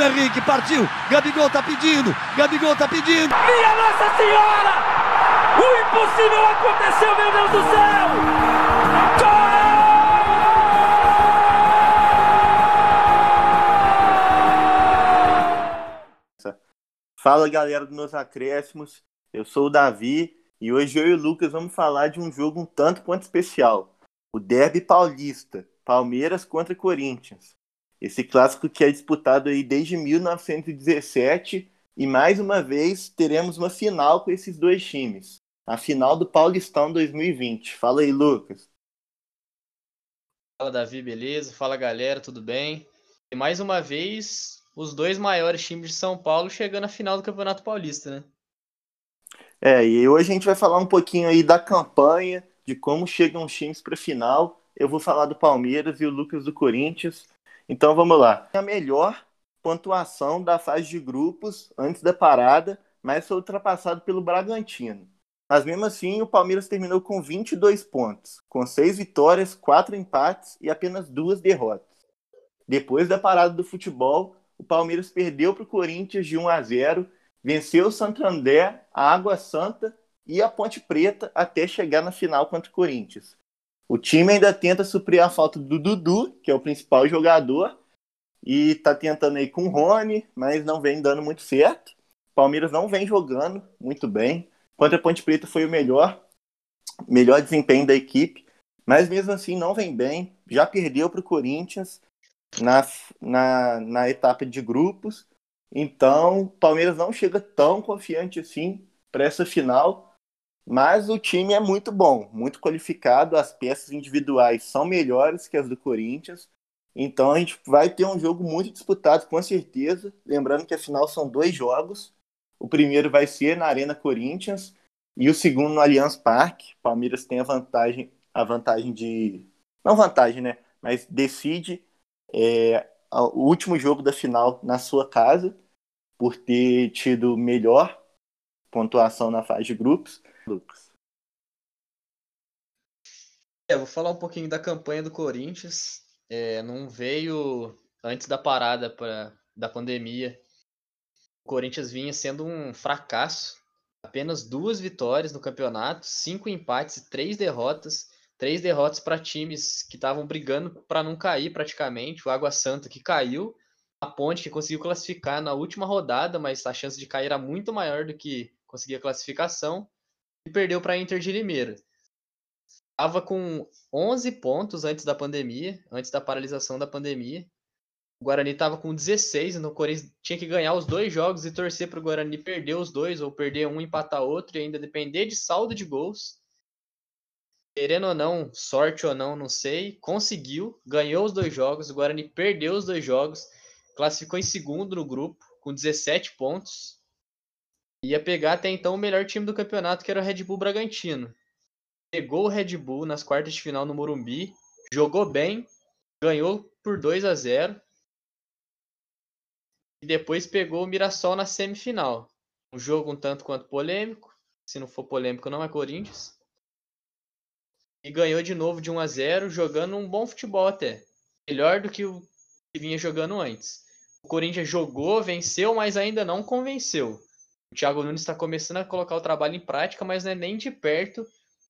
Bruno Henrique partiu. Gabigol tá pedindo. Gabigol tá pedindo. Minha Nossa Senhora! O impossível aconteceu, meu Deus do céu! Gol! Fala galera dos meus acréscimos, eu sou o Davi e hoje eu e o Lucas vamos falar de um jogo um tanto quanto especial, o Derby Paulista, Palmeiras contra Corinthians. Esse clássico que é disputado aí desde 1917 e mais uma vez teremos uma final com esses dois times. A final do Paulistão 2020. Fala aí, Lucas. Fala, Davi, beleza? Fala, galera, tudo bem? E mais uma vez, os dois maiores times de São Paulo chegando à final do Campeonato Paulista, né? É, e hoje a gente vai falar um pouquinho aí da campanha, de como chegam os times para a final. Eu vou falar do Palmeiras e o Lucas do Corinthians. Então vamos lá. A melhor pontuação da fase de grupos antes da parada, mas foi ultrapassado pelo Bragantino. Mas mesmo assim, o Palmeiras terminou com 22 pontos, com 6 vitórias, 4 empates e apenas duas derrotas. Depois da parada do futebol, o Palmeiras perdeu para o Corinthians de 1 a 0 venceu o Santander, a Água Santa e a Ponte Preta até chegar na final contra o Corinthians. O time ainda tenta suprir a falta do Dudu, que é o principal jogador, e tá tentando aí com o Rony, mas não vem dando muito certo. Palmeiras não vem jogando muito bem. Contra a Ponte Preta foi o melhor, melhor desempenho da equipe, mas mesmo assim não vem bem. Já perdeu para o Corinthians na, na, na etapa de grupos então, Palmeiras não chega tão confiante assim para essa final, mas o time é muito bom, muito qualificado, as peças individuais são melhores que as do Corinthians. Então a gente vai ter um jogo muito disputado, com certeza. Lembrando que a final são dois jogos. O primeiro vai ser na Arena Corinthians e o segundo no Allianz Parque. Palmeiras tem a vantagem, a vantagem de. Não vantagem, né? Mas decide é, o último jogo da final na sua casa, por ter tido melhor pontuação na fase de grupos. Lucas. É, vou falar um pouquinho da campanha do Corinthians. É, não veio antes da parada pra, da pandemia. O Corinthians vinha sendo um fracasso. Apenas duas vitórias no campeonato, cinco empates e três derrotas três derrotas para times que estavam brigando para não cair praticamente. O Água Santa que caiu, a Ponte que conseguiu classificar na última rodada, mas a chance de cair era muito maior do que conseguir a classificação e perdeu para a Inter de Limeira. Estava com 11 pontos antes da pandemia, antes da paralisação da pandemia. O Guarani estava com 16, então o Corinthians tinha que ganhar os dois jogos e torcer para o Guarani perder os dois, ou perder um, empatar outro, e ainda depender de saldo de gols querendo ou não, sorte ou não, não sei, conseguiu, ganhou os dois jogos, o Guarani perdeu os dois jogos, classificou em segundo no grupo, com 17 pontos. Ia pegar até então o melhor time do campeonato, que era o Red Bull Bragantino. Pegou o Red Bull nas quartas de final no Morumbi, jogou bem, ganhou por 2 a 0 e depois pegou o Mirassol na semifinal. Um jogo um tanto quanto polêmico, se não for polêmico não é Corinthians e ganhou de novo de 1 a 0 jogando um bom futebol até. Melhor do que o que vinha jogando antes. O Corinthians jogou, venceu, mas ainda não convenceu. O Thiago Nunes está começando a colocar o trabalho em prática, mas não é nem de perto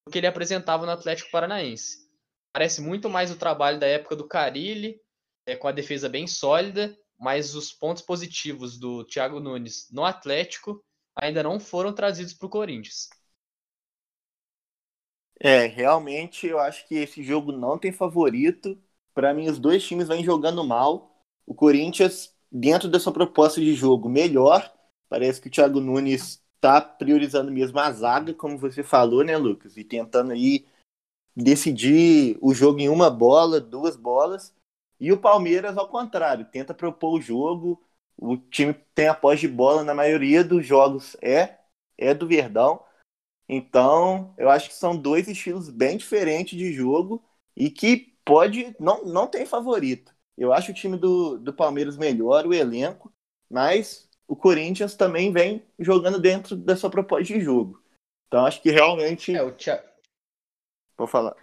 o que ele apresentava no Atlético Paranaense. Parece muito mais o trabalho da época do Carilli, é, com a defesa bem sólida, mas os pontos positivos do Thiago Nunes no Atlético ainda não foram trazidos para o Corinthians. É, realmente eu acho que esse jogo não tem favorito. Para mim, os dois times vêm jogando mal. O Corinthians, dentro da sua proposta de jogo, melhor. Parece que o Thiago Nunes está priorizando mesmo a zaga, como você falou, né, Lucas? E tentando aí decidir o jogo em uma bola, duas bolas. E o Palmeiras, ao contrário, tenta propor o jogo. O time tem a posse de bola na maioria dos jogos, é, é do Verdão então, eu acho que são dois estilos bem diferentes de jogo e que pode. Não, não tem favorito. Eu acho o time do, do Palmeiras melhor, o elenco, mas o Corinthians também vem jogando dentro da sua proposta de jogo. Então, acho que realmente. É, o Thiago... Vou falar.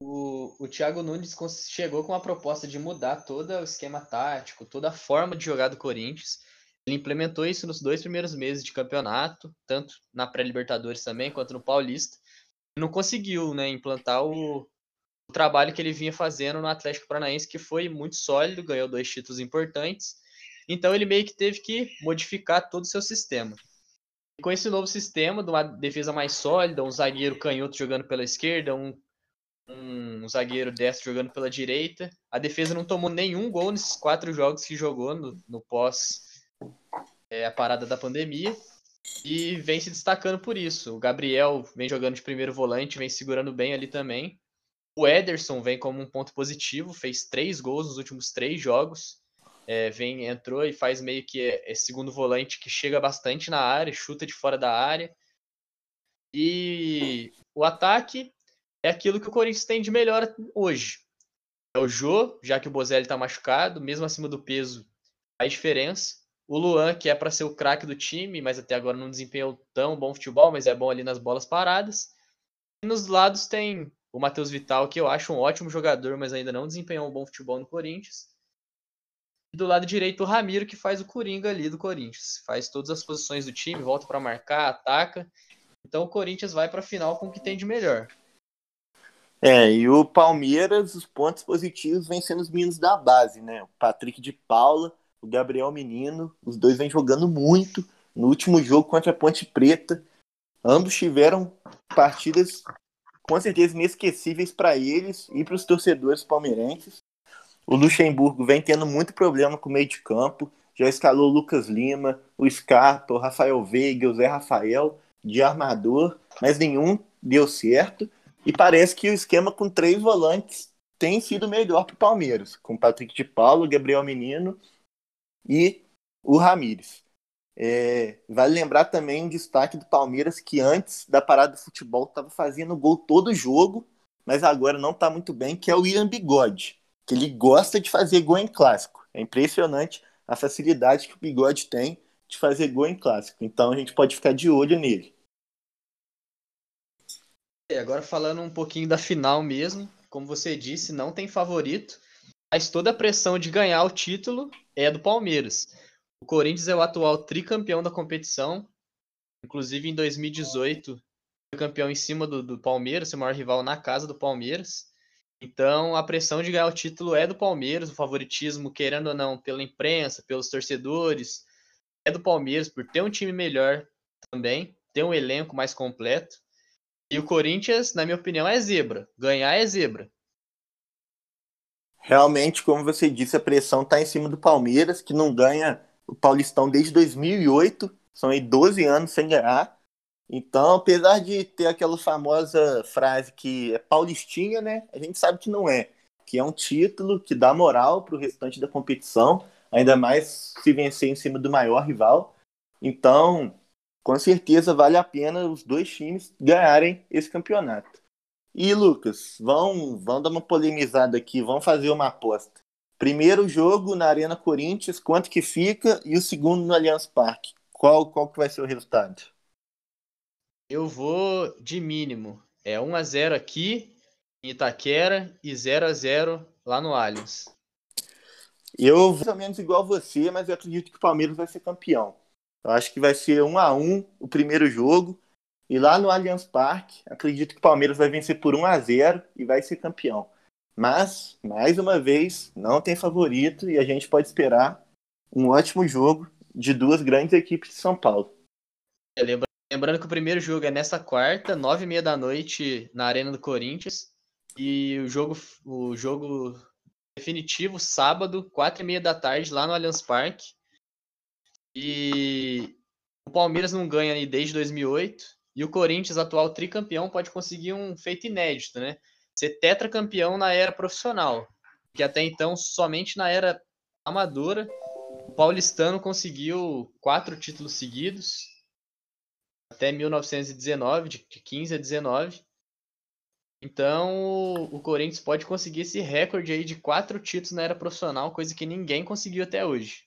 o, o Thiago Nunes chegou com a proposta de mudar todo o esquema tático, toda a forma de jogar do Corinthians. Ele implementou isso nos dois primeiros meses de campeonato, tanto na pré-Libertadores também, quanto no Paulista. Não conseguiu né, implantar o, o trabalho que ele vinha fazendo no Atlético Paranaense, que foi muito sólido, ganhou dois títulos importantes. Então ele meio que teve que modificar todo o seu sistema. E com esse novo sistema, de uma defesa mais sólida, um zagueiro canhoto jogando pela esquerda, um um zagueiro destro jogando pela direita. A defesa não tomou nenhum gol nesses quatro jogos que jogou no, no pós é, a parada da pandemia e vem se destacando por isso. O Gabriel vem jogando de primeiro volante, vem segurando bem ali também. O Ederson vem como um ponto positivo, fez três gols nos últimos três jogos. É, vem entrou e faz meio que é, segundo volante que chega bastante na área, chuta de fora da área. E o ataque é aquilo que o Corinthians tem de melhor hoje. É o Jô, já que o Bozelli está machucado, mesmo acima do peso, faz diferença. O Luan, que é para ser o craque do time, mas até agora não desempenhou tão bom futebol, mas é bom ali nas bolas paradas. E nos lados tem o Matheus Vital, que eu acho um ótimo jogador, mas ainda não desempenhou um bom futebol no Corinthians. E do lado direito, o Ramiro, que faz o Coringa ali do Corinthians. Faz todas as posições do time, volta para marcar, ataca. Então o Corinthians vai para a final com o que tem de melhor. É, e o Palmeiras, os pontos positivos vêm sendo os meninos da base, né? O Patrick de Paula, o Gabriel Menino, os dois vêm jogando muito. No último jogo contra a Ponte Preta, ambos tiveram partidas com certeza inesquecíveis para eles e para os torcedores palmeirenses. O Luxemburgo vem tendo muito problema com o meio de campo, já escalou o Lucas Lima, o Scarpa, o Rafael Veiga, o Zé Rafael de armador, mas nenhum deu certo. E parece que o esquema com três volantes tem sido melhor para o Palmeiras, com Patrick de Paulo, Gabriel Menino e o Ramires. É, vale lembrar também um destaque do Palmeiras que antes da parada do futebol estava fazendo gol todo jogo, mas agora não está muito bem, que é o William Bigode, que ele gosta de fazer gol em clássico. É impressionante a facilidade que o Bigode tem de fazer gol em clássico. Então a gente pode ficar de olho nele. Agora falando um pouquinho da final mesmo, como você disse, não tem favorito, mas toda a pressão de ganhar o título é do Palmeiras. O Corinthians é o atual tricampeão da competição, inclusive em 2018 foi campeão em cima do, do Palmeiras, seu maior rival na casa do Palmeiras. Então a pressão de ganhar o título é do Palmeiras, o favoritismo, querendo ou não, pela imprensa, pelos torcedores, é do Palmeiras por ter um time melhor também, ter um elenco mais completo. E o Corinthians, na minha opinião, é zebra. Ganhar é zebra. Realmente, como você disse, a pressão está em cima do Palmeiras, que não ganha o Paulistão desde 2008. São aí 12 anos sem ganhar. Então, apesar de ter aquela famosa frase que é paulistinha, né? A gente sabe que não é. Que é um título que dá moral para o restante da competição, ainda mais se vencer em cima do maior rival. Então, com certeza vale a pena os dois times ganharem esse campeonato. E Lucas, vão, vão dar uma polemizada aqui, vão fazer uma aposta. Primeiro jogo na Arena Corinthians, quanto que fica? E o segundo no Allianz Parque. Qual, qual que vai ser o resultado? Eu vou de mínimo. É 1 a 0 aqui em Itaquera e 0 a 0 lá no Allianz. Eu mais ou menos igual você, mas eu acredito que o Palmeiras vai ser campeão. Eu acho que vai ser um a um o primeiro jogo. E lá no Allianz Parque, acredito que o Palmeiras vai vencer por 1 a 0 e vai ser campeão. Mas, mais uma vez, não tem favorito e a gente pode esperar um ótimo jogo de duas grandes equipes de São Paulo. É, lembrando que o primeiro jogo é nessa quarta, nove e meia da noite, na Arena do Corinthians. E o jogo, o jogo definitivo, sábado, quatro e meia da tarde, lá no Allianz Parque. E o Palmeiras não ganha desde 2008 e o Corinthians, atual tricampeão, pode conseguir um feito inédito, né? Ser tetracampeão na era profissional, que até então somente na era amadora o paulistano conseguiu quatro títulos seguidos até 1919, de 15 a 19. Então, o Corinthians pode conseguir esse recorde aí de quatro títulos na era profissional, coisa que ninguém conseguiu até hoje.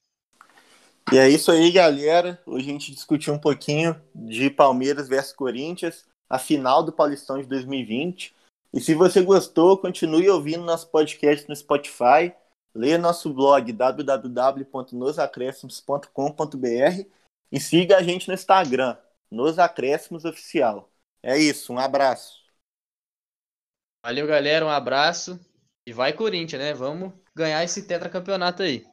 E é isso aí, galera. Hoje a gente discutiu um pouquinho de Palmeiras versus Corinthians, a final do Paulistão de 2020. E se você gostou, continue ouvindo nosso podcast no Spotify, leia nosso blog www.nosacréscimos.com.br e siga a gente no Instagram, Nos Acréscimos Oficial. É isso, um abraço. Valeu, galera, um abraço. E vai Corinthians, né? Vamos ganhar esse tetracampeonato aí.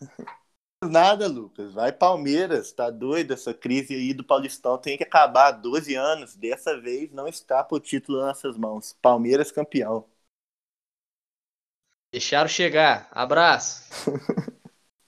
Nada, Lucas. Vai Palmeiras. Tá doido essa crise aí do Paulistão. Tem que acabar. 12 anos. Dessa vez não escapa o título nas nossas mãos. Palmeiras campeão. Deixaram chegar. Abraço.